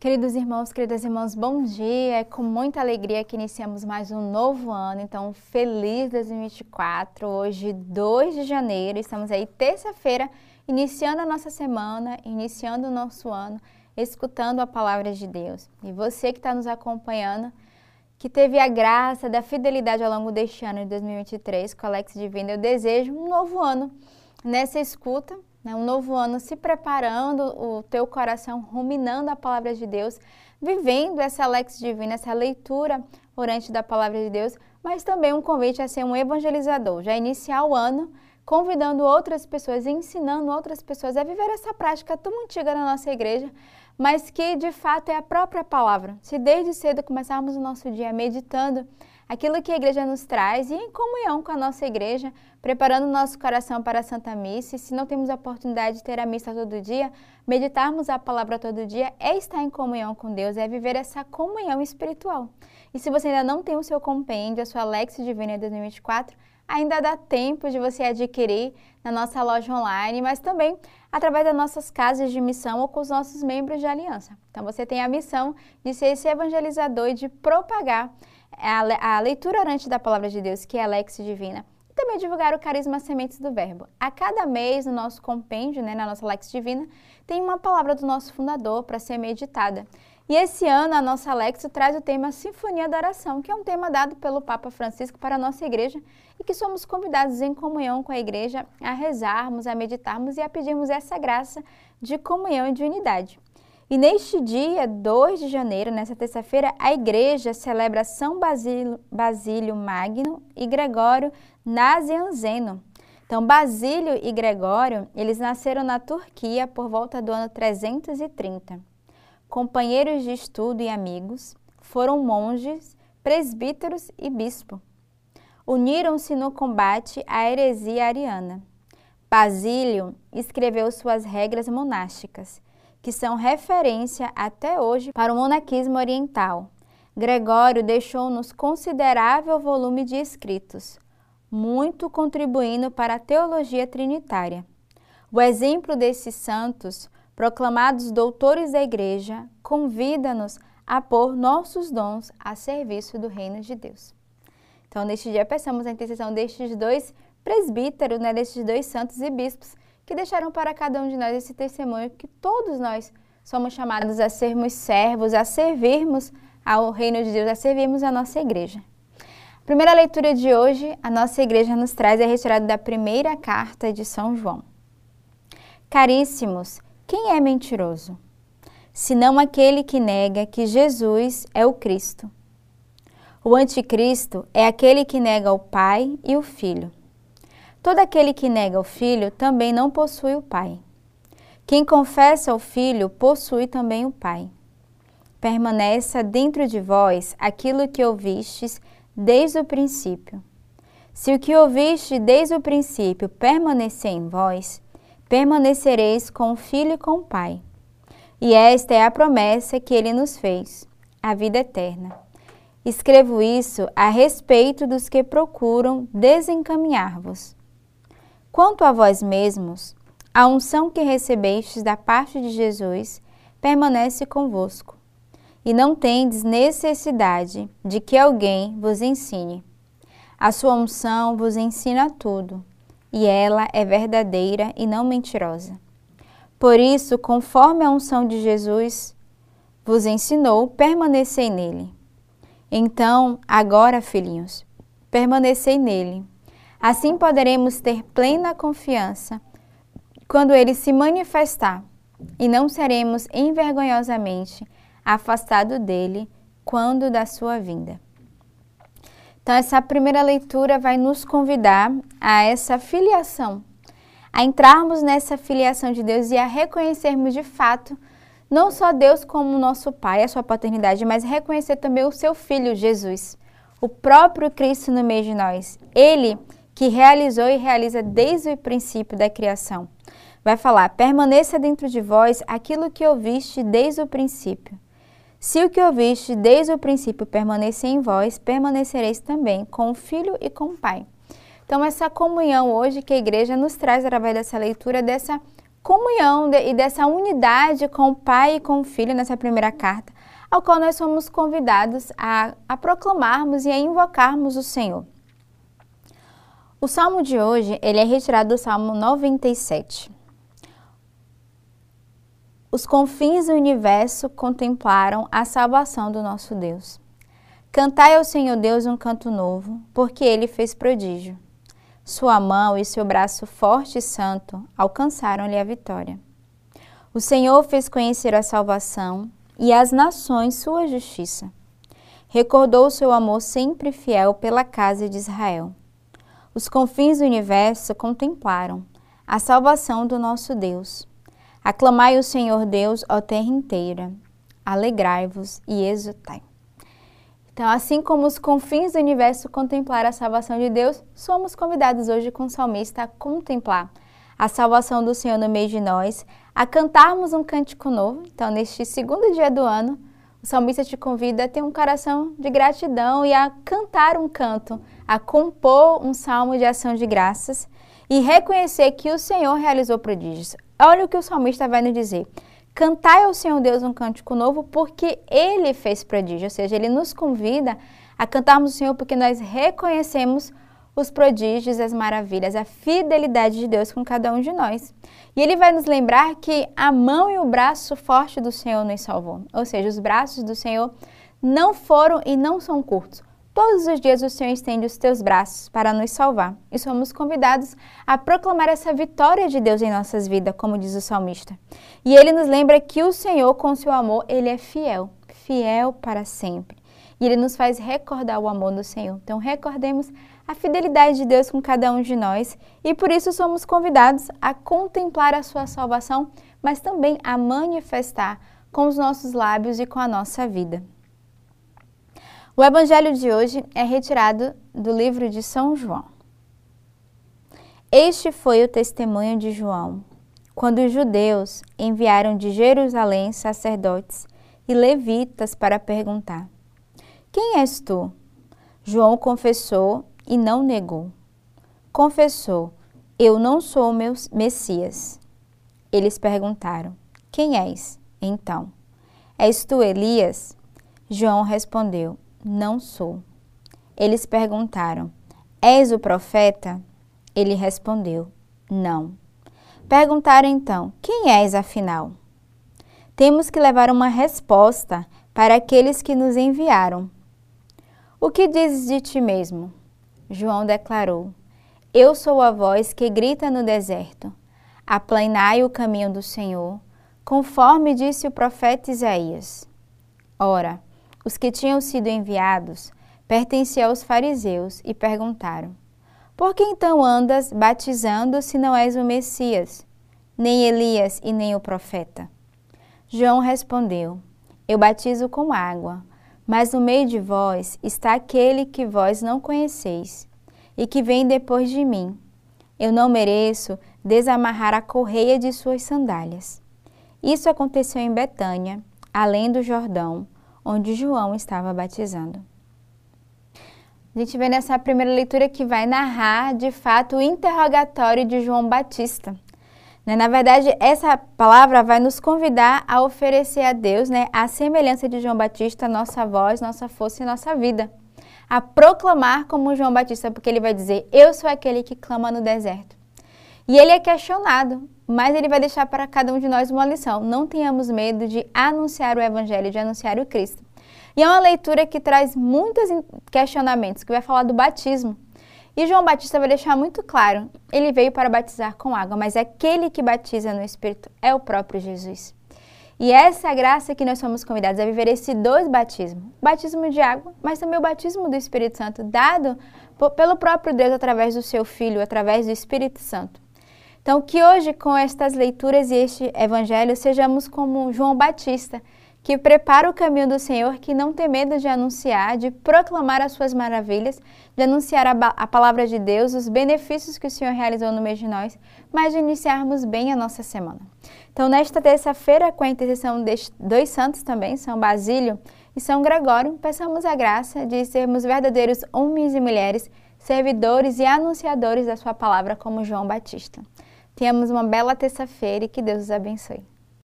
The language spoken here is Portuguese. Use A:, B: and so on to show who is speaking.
A: Queridos irmãos, queridas irmãs, bom dia. É com muita alegria que iniciamos mais um novo ano. Então, feliz 2024. Hoje, 2 de janeiro, estamos aí terça-feira, iniciando a nossa semana, iniciando o nosso ano, escutando a palavra de Deus. E você que está nos acompanhando, que teve a graça da fidelidade ao longo deste ano de 2023 com Alex Divino, eu desejo um novo ano nessa escuta né? Um novo ano se preparando, o teu coração ruminando a palavra de Deus, vivendo essa lex divina, essa leitura orante da palavra de Deus, mas também um convite a ser um evangelizador, já iniciar o ano convidando outras pessoas, ensinando outras pessoas a viver essa prática tão antiga na nossa igreja, mas que de fato é a própria palavra. Se desde cedo começarmos o nosso dia meditando aquilo que a igreja nos traz e em comunhão com a nossa igreja, preparando o nosso coração para a Santa Missa. E se não temos a oportunidade de ter a missa todo dia, meditarmos a palavra todo dia é estar em comunhão com Deus, é viver essa comunhão espiritual. E se você ainda não tem o seu compêndio, a sua Lex Divina 2024, ainda dá tempo de você adquirir na nossa loja online, mas também através das nossas casas de missão ou com os nossos membros de aliança. Então você tem a missão de ser esse evangelizador e de propagar a, a leitura orante da Palavra de Deus, que é a Lex Divina, e também divulgar o Carisma Sementes do Verbo. A cada mês, no nosso compêndio, né, na nossa Lex Divina, tem uma palavra do nosso fundador para ser meditada. E esse ano a nossa Alex traz o tema Sinfonia da Oração, que é um tema dado pelo Papa Francisco para a nossa igreja e que somos convidados em comunhão com a igreja a rezarmos, a meditarmos e a pedirmos essa graça de comunhão e de unidade. E neste dia, 2 de janeiro, nessa terça-feira, a igreja celebra São Basílio, Basílio Magno e Gregório Nazianzeno. Então, Basílio e Gregório, eles nasceram na Turquia por volta do ano 330. Companheiros de estudo e amigos, foram monges, presbíteros e bispo. Uniram-se no combate à heresia ariana. Basílio escreveu suas regras monásticas que são referência até hoje para o monaquismo oriental. Gregório deixou-nos considerável volume de escritos, muito contribuindo para a teologia trinitária. O exemplo desses santos, proclamados doutores da Igreja, convida-nos a pôr nossos dons a serviço do reino de Deus. Então, neste dia, peçamos a intercessão destes dois presbíteros, né, destes dois santos e bispos, que deixaram para cada um de nós esse testemunho que todos nós somos chamados a sermos servos, a servirmos ao reino de Deus, a servirmos a nossa igreja. A primeira leitura de hoje, a nossa igreja nos traz é retirada da primeira carta de São João. Caríssimos, quem é mentiroso? Senão aquele que nega que Jesus é o Cristo. O anticristo é aquele que nega o Pai e o Filho. Todo aquele que nega o filho também não possui o pai. Quem confessa o filho possui também o pai. Permaneça dentro de vós aquilo que ouvistes desde o princípio. Se o que ouviste desde o princípio permanecer em vós, permanecereis com o filho e com o pai. E esta é a promessa que ele nos fez, a vida eterna. Escrevo isso a respeito dos que procuram desencaminhar-vos. Quanto a vós mesmos, a unção que recebestes da parte de Jesus permanece convosco, e não tendes necessidade de que alguém vos ensine. A sua unção vos ensina tudo, e ela é verdadeira e não mentirosa. Por isso, conforme a unção de Jesus vos ensinou, permanecei nele. Então, agora, filhinhos, permanecei nele Assim poderemos ter plena confiança quando ele se manifestar e não seremos envergonhosamente afastados dele quando da sua vinda. Então, essa primeira leitura vai nos convidar a essa filiação, a entrarmos nessa filiação de Deus e a reconhecermos de fato não só Deus como nosso Pai, a sua paternidade, mas reconhecer também o seu Filho, Jesus, o próprio Cristo no meio de nós. Ele que realizou e realiza desde o princípio da criação. Vai falar: permaneça dentro de vós aquilo que ouviste desde o princípio. Se o que ouviste desde o princípio permanecer em vós, permanecereis também com o Filho e com o Pai. Então, essa comunhão hoje que a igreja nos traz através dessa leitura, dessa comunhão e dessa unidade com o Pai e com o Filho nessa primeira carta, ao qual nós somos convidados a, a proclamarmos e a invocarmos o Senhor. O salmo de hoje, ele é retirado do Salmo 97. Os confins do universo contemplaram a salvação do nosso Deus. Cantai ao Senhor Deus um canto novo, porque ele fez prodígio. Sua mão e seu braço forte e santo alcançaram-lhe a vitória. O Senhor fez conhecer a salvação e as nações sua justiça. Recordou seu amor sempre fiel pela casa de Israel. Os confins do universo contemplaram a salvação do nosso Deus. Aclamai o Senhor Deus, ó terra inteira. Alegrai-vos e exultai. Então, assim como os confins do universo contemplaram a salvação de Deus, somos convidados hoje com o salmista a contemplar a salvação do Senhor no meio de nós, a cantarmos um cântico novo. Então, neste segundo dia do ano, o salmista te convida a ter um coração de gratidão e a cantar um canto, a compor um salmo de ação de graças e reconhecer que o Senhor realizou prodígios. Olha o que o salmista vai nos dizer. Cantai ao Senhor Deus um cântico novo, porque Ele fez prodígio. Ou seja, Ele nos convida a cantarmos o Senhor porque nós reconhecemos os prodígios, as maravilhas, a fidelidade de Deus com cada um de nós. E Ele vai nos lembrar que a mão e o braço forte do Senhor nos salvou. Ou seja, os braços do Senhor não foram e não são curtos. Todos os dias o Senhor estende os teus braços para nos salvar e somos convidados a proclamar essa vitória de Deus em nossas vidas, como diz o salmista. E ele nos lembra que o Senhor, com seu amor, ele é fiel, fiel para sempre. E ele nos faz recordar o amor do Senhor. Então, recordemos a fidelidade de Deus com cada um de nós e por isso somos convidados a contemplar a sua salvação, mas também a manifestar com os nossos lábios e com a nossa vida. O evangelho de hoje é retirado do livro de São João. Este foi o testemunho de João, quando os judeus enviaram de Jerusalém sacerdotes e levitas para perguntar: Quem és tu? João confessou e não negou. Confessou: Eu não sou o meu Messias. Eles perguntaram: Quem és? Então, és tu Elias? João respondeu: não sou. Eles perguntaram: És o profeta? Ele respondeu: Não. Perguntaram então: Quem és afinal? Temos que levar uma resposta para aqueles que nos enviaram. O que dizes de ti mesmo? João declarou: Eu sou a voz que grita no deserto. Aplanai o caminho do Senhor, conforme disse o profeta Isaías. Ora, os que tinham sido enviados pertenciam aos fariseus e perguntaram: Por que então andas batizando se não és o Messias, nem Elias e nem o profeta? João respondeu: Eu batizo com água, mas no meio de vós está aquele que vós não conheceis e que vem depois de mim. Eu não mereço desamarrar a correia de suas sandálias. Isso aconteceu em Betânia, além do Jordão onde João estava batizando. A gente vê nessa primeira leitura que vai narrar, de fato, o interrogatório de João Batista. Né? Na verdade, essa palavra vai nos convidar a oferecer a Deus, né, a semelhança de João Batista, nossa voz, nossa força e nossa vida. A proclamar como João Batista, porque ele vai dizer: Eu sou aquele que clama no deserto. E ele é questionado, mas ele vai deixar para cada um de nós uma lição. Não tenhamos medo de anunciar o Evangelho, de anunciar o Cristo. E é uma leitura que traz muitos questionamentos, que vai falar do batismo. E João Batista vai deixar muito claro: ele veio para batizar com água, mas aquele que batiza no Espírito é o próprio Jesus. E essa é a graça que nós somos convidados a viver esses dois batismos: batismo de água, mas também o batismo do Espírito Santo, dado pelo próprio Deus através do seu Filho, através do Espírito Santo. Então, que hoje, com estas leituras e este evangelho, sejamos como João Batista, que prepara o caminho do Senhor, que não tem medo de anunciar, de proclamar as suas maravilhas, de anunciar a, a, palavra de Deus, os benefícios que o Senhor realizou no meio de nós, mas de iniciarmos bem a nossa semana. Então, nesta terça-feira, com a intercessão de dois santos também, São Basílio e São Gregório, peçamos a graça de sermos verdadeiros homens e mulheres, servidores e anunciadores da sua palavra como João Batista. Tenhamos uma bela terça-feira e que Deus os abençoe.